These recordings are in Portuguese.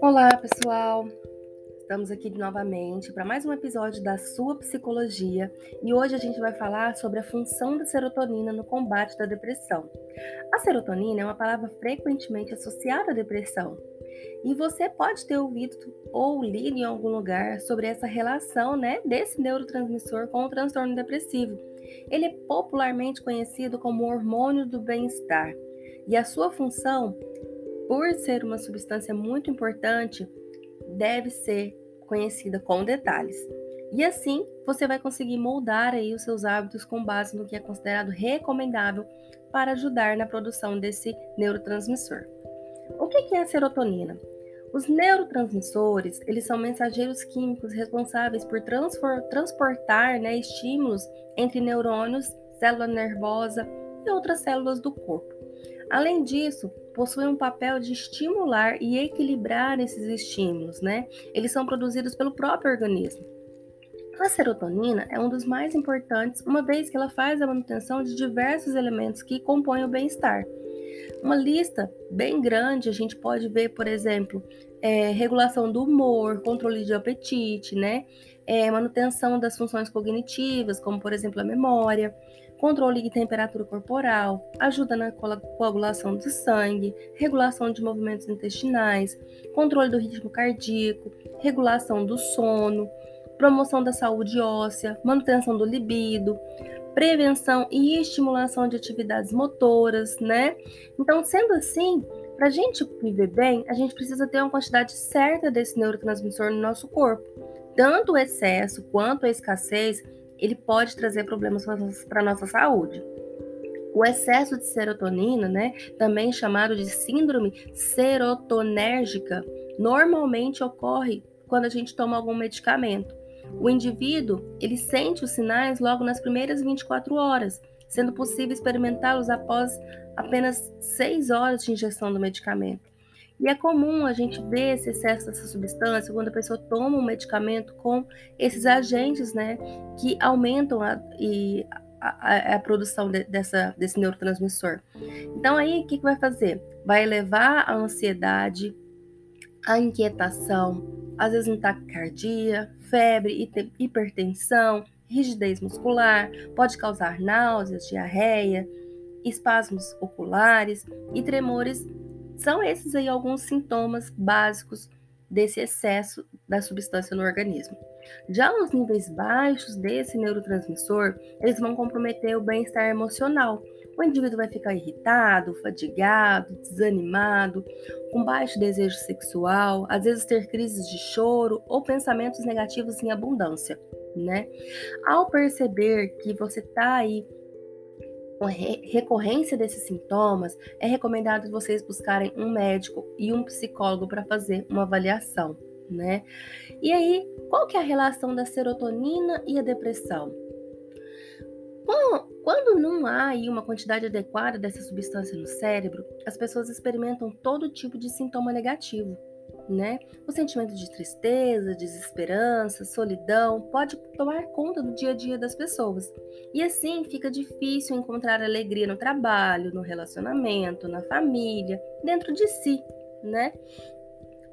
Olá, pessoal! Estamos aqui novamente para mais um episódio da Sua Psicologia e hoje a gente vai falar sobre a função da serotonina no combate da depressão. A serotonina é uma palavra frequentemente associada à depressão e você pode ter ouvido ou lido em algum lugar sobre essa relação né, desse neurotransmissor com o transtorno depressivo. Ele é popularmente conhecido como hormônio do bem-estar e a sua função por ser uma substância muito importante, deve ser conhecida com detalhes. E assim, você vai conseguir moldar aí os seus hábitos com base no que é considerado recomendável para ajudar na produção desse neurotransmissor. O que é a serotonina? Os neurotransmissores, eles são mensageiros químicos responsáveis por transportar né, estímulos entre neurônios, célula nervosa e outras células do corpo. Além disso, possuem um papel de estimular e equilibrar esses estímulos, né? Eles são produzidos pelo próprio organismo. A serotonina é um dos mais importantes, uma vez que ela faz a manutenção de diversos elementos que compõem o bem-estar. Uma lista bem grande, a gente pode ver, por exemplo, é, regulação do humor, controle de apetite, né? É, manutenção das funções cognitivas, como por exemplo a memória, controle de temperatura corporal, ajuda na coagulação do sangue, regulação de movimentos intestinais, controle do ritmo cardíaco, regulação do sono, promoção da saúde óssea, manutenção do libido, prevenção e estimulação de atividades motoras, né? Então, sendo assim, para a gente viver bem, a gente precisa ter uma quantidade certa desse neurotransmissor no nosso corpo. Tanto o excesso quanto a escassez ele pode trazer problemas para a nossa saúde. O excesso de serotonina, né, também chamado de síndrome serotonérgica, normalmente ocorre quando a gente toma algum medicamento. O indivíduo, ele sente os sinais logo nas primeiras 24 horas, sendo possível experimentá-los após apenas 6 horas de injeção do medicamento. E é comum a gente ver esse excesso dessa substância quando a pessoa toma um medicamento com esses agentes, né, que aumentam a, e a, a, produção de, dessa, desse neurotransmissor. Então, aí, o que, que vai fazer? Vai elevar a ansiedade, a inquietação, às vezes um taquicardia, febre, hipertensão, rigidez muscular, pode causar náuseas, diarreia, espasmos oculares e tremores são esses aí alguns sintomas básicos desse excesso da substância no organismo. Já os níveis baixos desse neurotransmissor, eles vão comprometer o bem-estar emocional. O indivíduo vai ficar irritado, fadigado, desanimado, com baixo desejo sexual, às vezes ter crises de choro ou pensamentos negativos em abundância, né? Ao perceber que você está aí com recorrência desses sintomas, é recomendado vocês buscarem um médico e um psicólogo para fazer uma avaliação, né? E aí, qual que é a relação da serotonina e a depressão? Bom, quando não há uma quantidade adequada dessa substância no cérebro, as pessoas experimentam todo tipo de sintoma negativo, né? O sentimento de tristeza, desesperança, solidão pode tomar conta do dia a dia das pessoas. E assim fica difícil encontrar alegria no trabalho, no relacionamento, na família, dentro de si, né?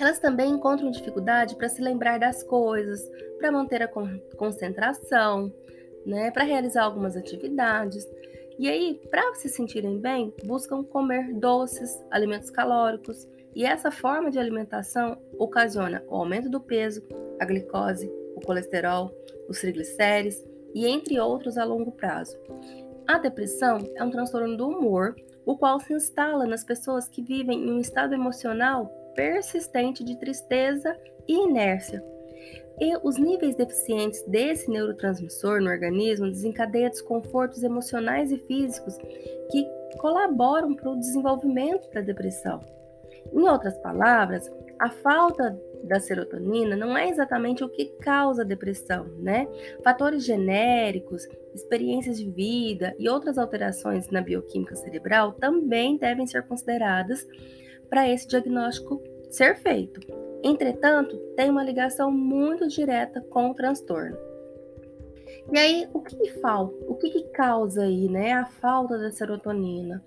Elas também encontram dificuldade para se lembrar das coisas, para manter a concentração, né, para realizar algumas atividades. E aí, para se sentirem bem, buscam comer doces, alimentos calóricos, e essa forma de alimentação ocasiona o aumento do peso, a glicose, o colesterol, os triglicérides e entre outros a longo prazo. A depressão é um transtorno do humor, o qual se instala nas pessoas que vivem em um estado emocional persistente de tristeza e inércia. E os níveis deficientes desse neurotransmissor no organismo desencadeiam desconfortos emocionais e físicos que colaboram para o desenvolvimento da depressão. Em outras palavras, a falta da serotonina não é exatamente o que causa depressão, né? Fatores genéricos, experiências de vida e outras alterações na bioquímica cerebral também devem ser consideradas para esse diagnóstico ser feito. Entretanto, tem uma ligação muito direta com o transtorno. E aí, o que, que falta? O que, que causa aí, né, a falta da serotonina?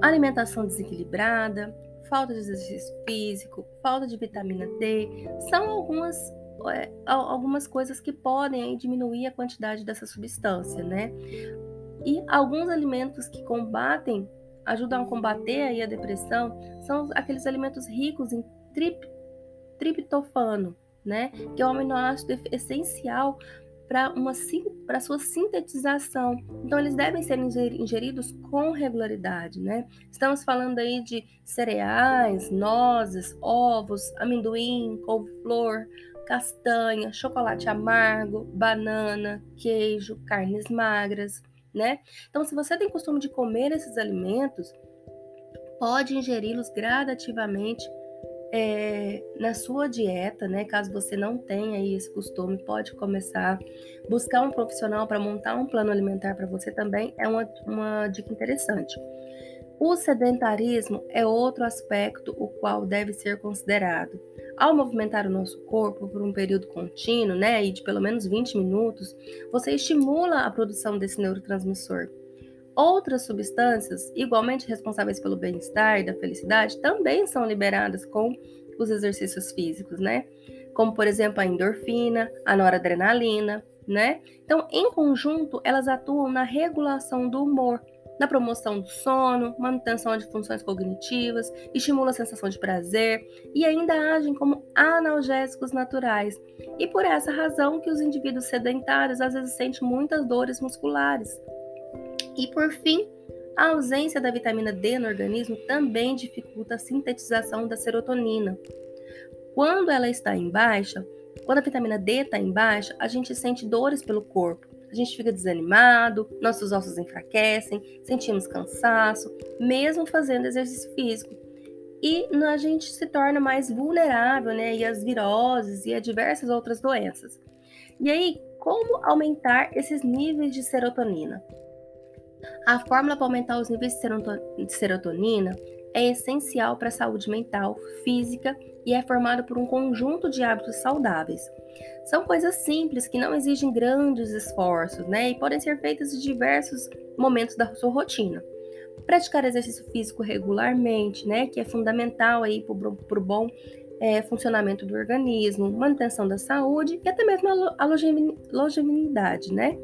alimentação desequilibrada, falta de exercício físico, falta de vitamina D, são algumas, é, algumas coisas que podem aí, diminuir a quantidade dessa substância, né? E alguns alimentos que combatem, ajudam a combater aí a depressão, são aqueles alimentos ricos em trip, triptofano, né? Que é um aminoácido essencial para uma para sua sintetização. Então eles devem ser ingeridos com regularidade, né? Estamos falando aí de cereais, nozes, ovos, amendoim, couve-flor, castanha, chocolate amargo, banana, queijo, carnes magras, né? Então se você tem costume de comer esses alimentos, pode ingeri-los gradativamente é, na sua dieta, né? Caso você não tenha esse costume, pode começar buscar um profissional para montar um plano alimentar para você também é uma, uma dica interessante. O sedentarismo é outro aspecto o qual deve ser considerado. Ao movimentar o nosso corpo por um período contínuo, né, e de pelo menos 20 minutos, você estimula a produção desse neurotransmissor. Outras substâncias, igualmente responsáveis pelo bem-estar e da felicidade, também são liberadas com os exercícios físicos, né? Como, por exemplo, a endorfina, a noradrenalina, né? Então, em conjunto, elas atuam na regulação do humor, na promoção do sono, manutenção de funções cognitivas, estimula a sensação de prazer e ainda agem como analgésicos naturais. E por essa razão que os indivíduos sedentários às vezes sentem muitas dores musculares. E por fim, a ausência da vitamina D no organismo também dificulta a sintetização da serotonina. Quando ela está em baixa, quando a vitamina D está em baixa, a gente sente dores pelo corpo. A gente fica desanimado, nossos ossos enfraquecem, sentimos cansaço, mesmo fazendo exercício físico. E a gente se torna mais vulnerável, né? E às viroses e a diversas outras doenças. E aí, como aumentar esses níveis de serotonina? A fórmula para aumentar os níveis de serotonina é essencial para a saúde mental, física e é formada por um conjunto de hábitos saudáveis. São coisas simples que não exigem grandes esforços, né? E podem ser feitas em diversos momentos da sua rotina. Praticar exercício físico regularmente, né? Que é fundamental aí para o bom é, funcionamento do organismo, manutenção da saúde e até mesmo a longevidade, né?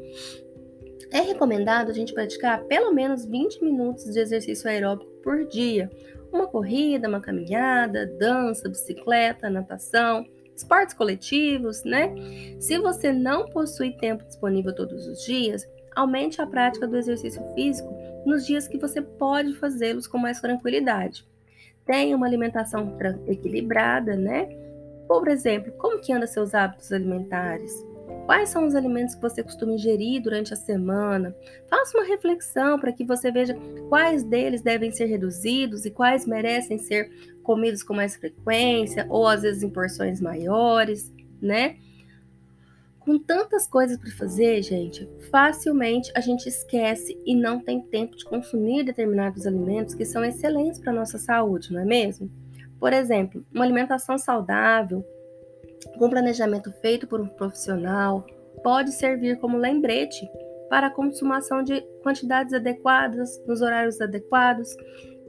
É recomendado a gente praticar pelo menos 20 minutos de exercício aeróbico por dia. Uma corrida, uma caminhada, dança, bicicleta, natação, esportes coletivos, né? Se você não possui tempo disponível todos os dias, aumente a prática do exercício físico nos dias que você pode fazê-los com mais tranquilidade. Tenha uma alimentação equilibrada, né? Por exemplo, como que anda seus hábitos alimentares? Quais são os alimentos que você costuma ingerir durante a semana? Faça uma reflexão para que você veja quais deles devem ser reduzidos e quais merecem ser comidos com mais frequência ou às vezes em porções maiores, né? Com tantas coisas para fazer, gente, facilmente a gente esquece e não tem tempo de consumir determinados alimentos que são excelentes para nossa saúde, não é mesmo? Por exemplo, uma alimentação saudável, com planejamento feito por um profissional, pode servir como lembrete para a consumação de quantidades adequadas, nos horários adequados.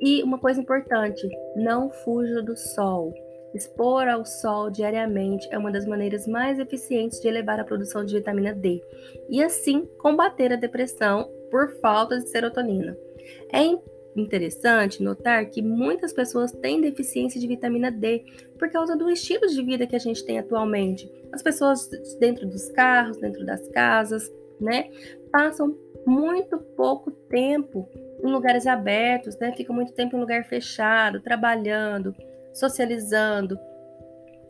E uma coisa importante, não fuja do sol. Expor ao sol diariamente é uma das maneiras mais eficientes de elevar a produção de vitamina D e assim combater a depressão por falta de serotonina. É interessante notar que muitas pessoas têm deficiência de vitamina D por causa do estilo de vida que a gente tem atualmente. As pessoas dentro dos carros, dentro das casas, né, passam muito pouco tempo em lugares abertos, né? Ficam muito tempo em lugar fechado, trabalhando, socializando,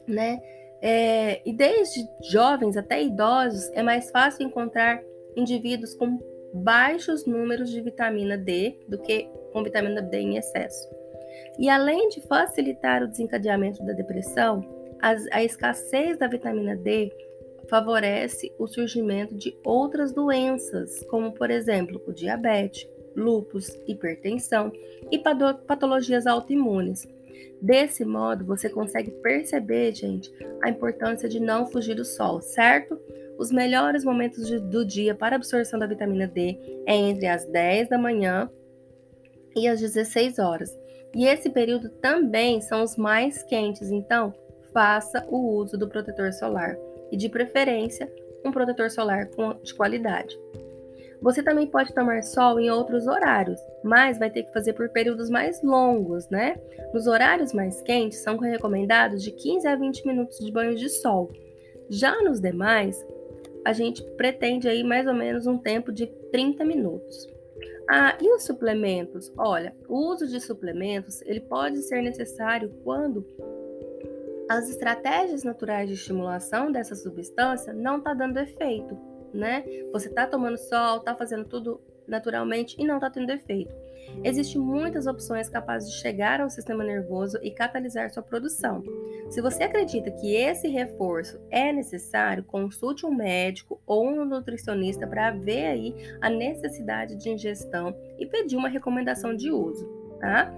né? É, e desde jovens até idosos é mais fácil encontrar indivíduos com baixos números de vitamina D do que com vitamina D em excesso. E além de facilitar o desencadeamento da depressão, a escassez da vitamina D favorece o surgimento de outras doenças, como por exemplo o diabetes, lúpus, hipertensão e patologias autoimunes. Desse modo, você consegue perceber, gente, a importância de não fugir do sol, certo? Os melhores momentos do dia para absorção da vitamina D é entre as 10 da manhã e às 16 horas. E esse período também são os mais quentes, então faça o uso do protetor solar e, de preferência, um protetor solar de qualidade. Você também pode tomar sol em outros horários, mas vai ter que fazer por períodos mais longos, né? Nos horários mais quentes, são recomendados de 15 a 20 minutos de banho de sol. Já nos demais, a gente pretende aí mais ou menos um tempo de 30 minutos. Ah, e os suplementos? Olha, o uso de suplementos ele pode ser necessário quando as estratégias naturais de estimulação dessa substância não está dando efeito né? Você tá tomando sol, tá fazendo tudo naturalmente e não tá tendo efeito. Existem muitas opções capazes de chegar ao sistema nervoso e catalisar sua produção. Se você acredita que esse reforço é necessário, consulte um médico ou um nutricionista para ver aí a necessidade de ingestão e pedir uma recomendação de uso, tá?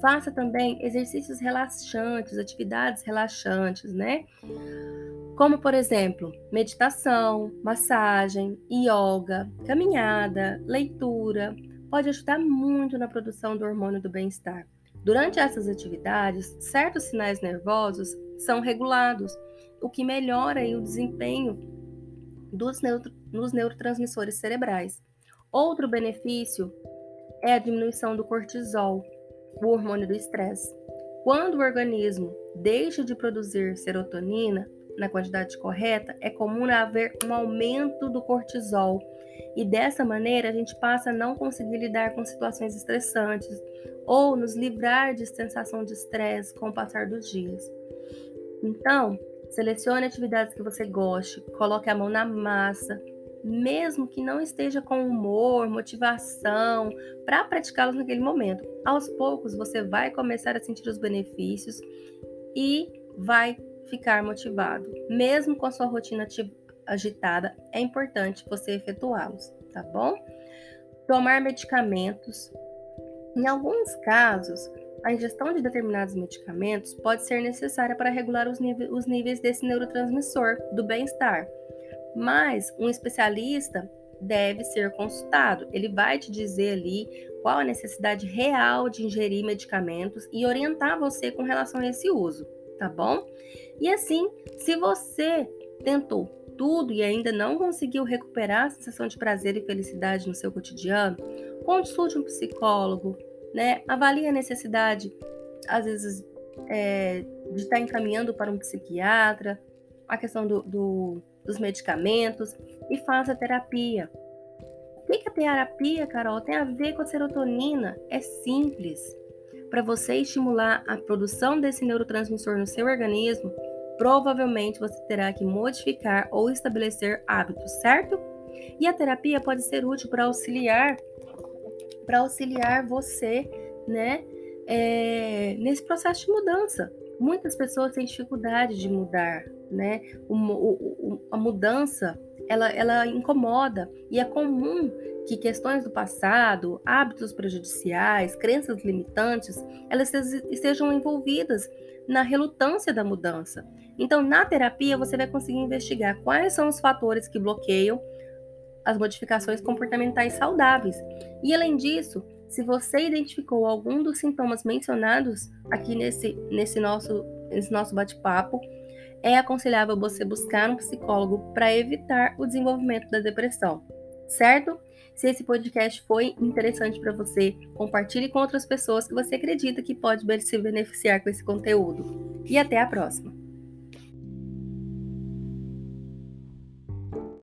Faça também exercícios relaxantes, atividades relaxantes, né? Como por exemplo, meditação, massagem, yoga, caminhada, leitura, pode ajudar muito na produção do hormônio do bem-estar. Durante essas atividades, certos sinais nervosos são regulados, o que melhora o desempenho dos, neuro, nos neurotransmissores cerebrais. Outro benefício é a diminuição do cortisol, o hormônio do estresse. Quando o organismo deixa de produzir serotonina, na quantidade correta, é comum haver um aumento do cortisol. E dessa maneira a gente passa a não conseguir lidar com situações estressantes ou nos livrar de sensação de estresse com o passar dos dias. Então, selecione atividades que você goste, coloque a mão na massa, mesmo que não esteja com humor, motivação para praticá-los naquele momento. Aos poucos você vai começar a sentir os benefícios e vai ficar motivado. Mesmo com a sua rotina agitada, é importante você efetuá-los, tá bom? Tomar medicamentos. Em alguns casos, a ingestão de determinados medicamentos pode ser necessária para regular os, os níveis desse neurotransmissor do bem-estar. Mas um especialista deve ser consultado. Ele vai te dizer ali qual a necessidade real de ingerir medicamentos e orientar você com relação a esse uso, tá bom? E assim, se você tentou tudo e ainda não conseguiu recuperar a sensação de prazer e felicidade no seu cotidiano, consulte um psicólogo, né? Avalie a necessidade, às vezes, é, de estar encaminhando para um psiquiatra, a questão do, do, dos medicamentos e faça terapia. O que a terapia, Carol, tem a ver com a serotonina? É simples. Para você estimular a produção desse neurotransmissor no seu organismo, provavelmente você terá que modificar ou estabelecer hábitos, certo? E a terapia pode ser útil para auxiliar para auxiliar você, né, é, nesse processo de mudança. Muitas pessoas têm dificuldade de mudar, né? O, o, o, a mudança ela, ela incomoda e é comum que questões do passado, hábitos prejudiciais, crenças limitantes, elas estejam envolvidas na relutância da mudança. Então, na terapia, você vai conseguir investigar quais são os fatores que bloqueiam as modificações comportamentais saudáveis. E além disso, se você identificou algum dos sintomas mencionados aqui nesse, nesse nosso, nesse nosso bate-papo, é aconselhável você buscar um psicólogo para evitar o desenvolvimento da depressão, certo? Se esse podcast foi interessante para você, compartilhe com outras pessoas que você acredita que pode se beneficiar com esse conteúdo. E até a próxima!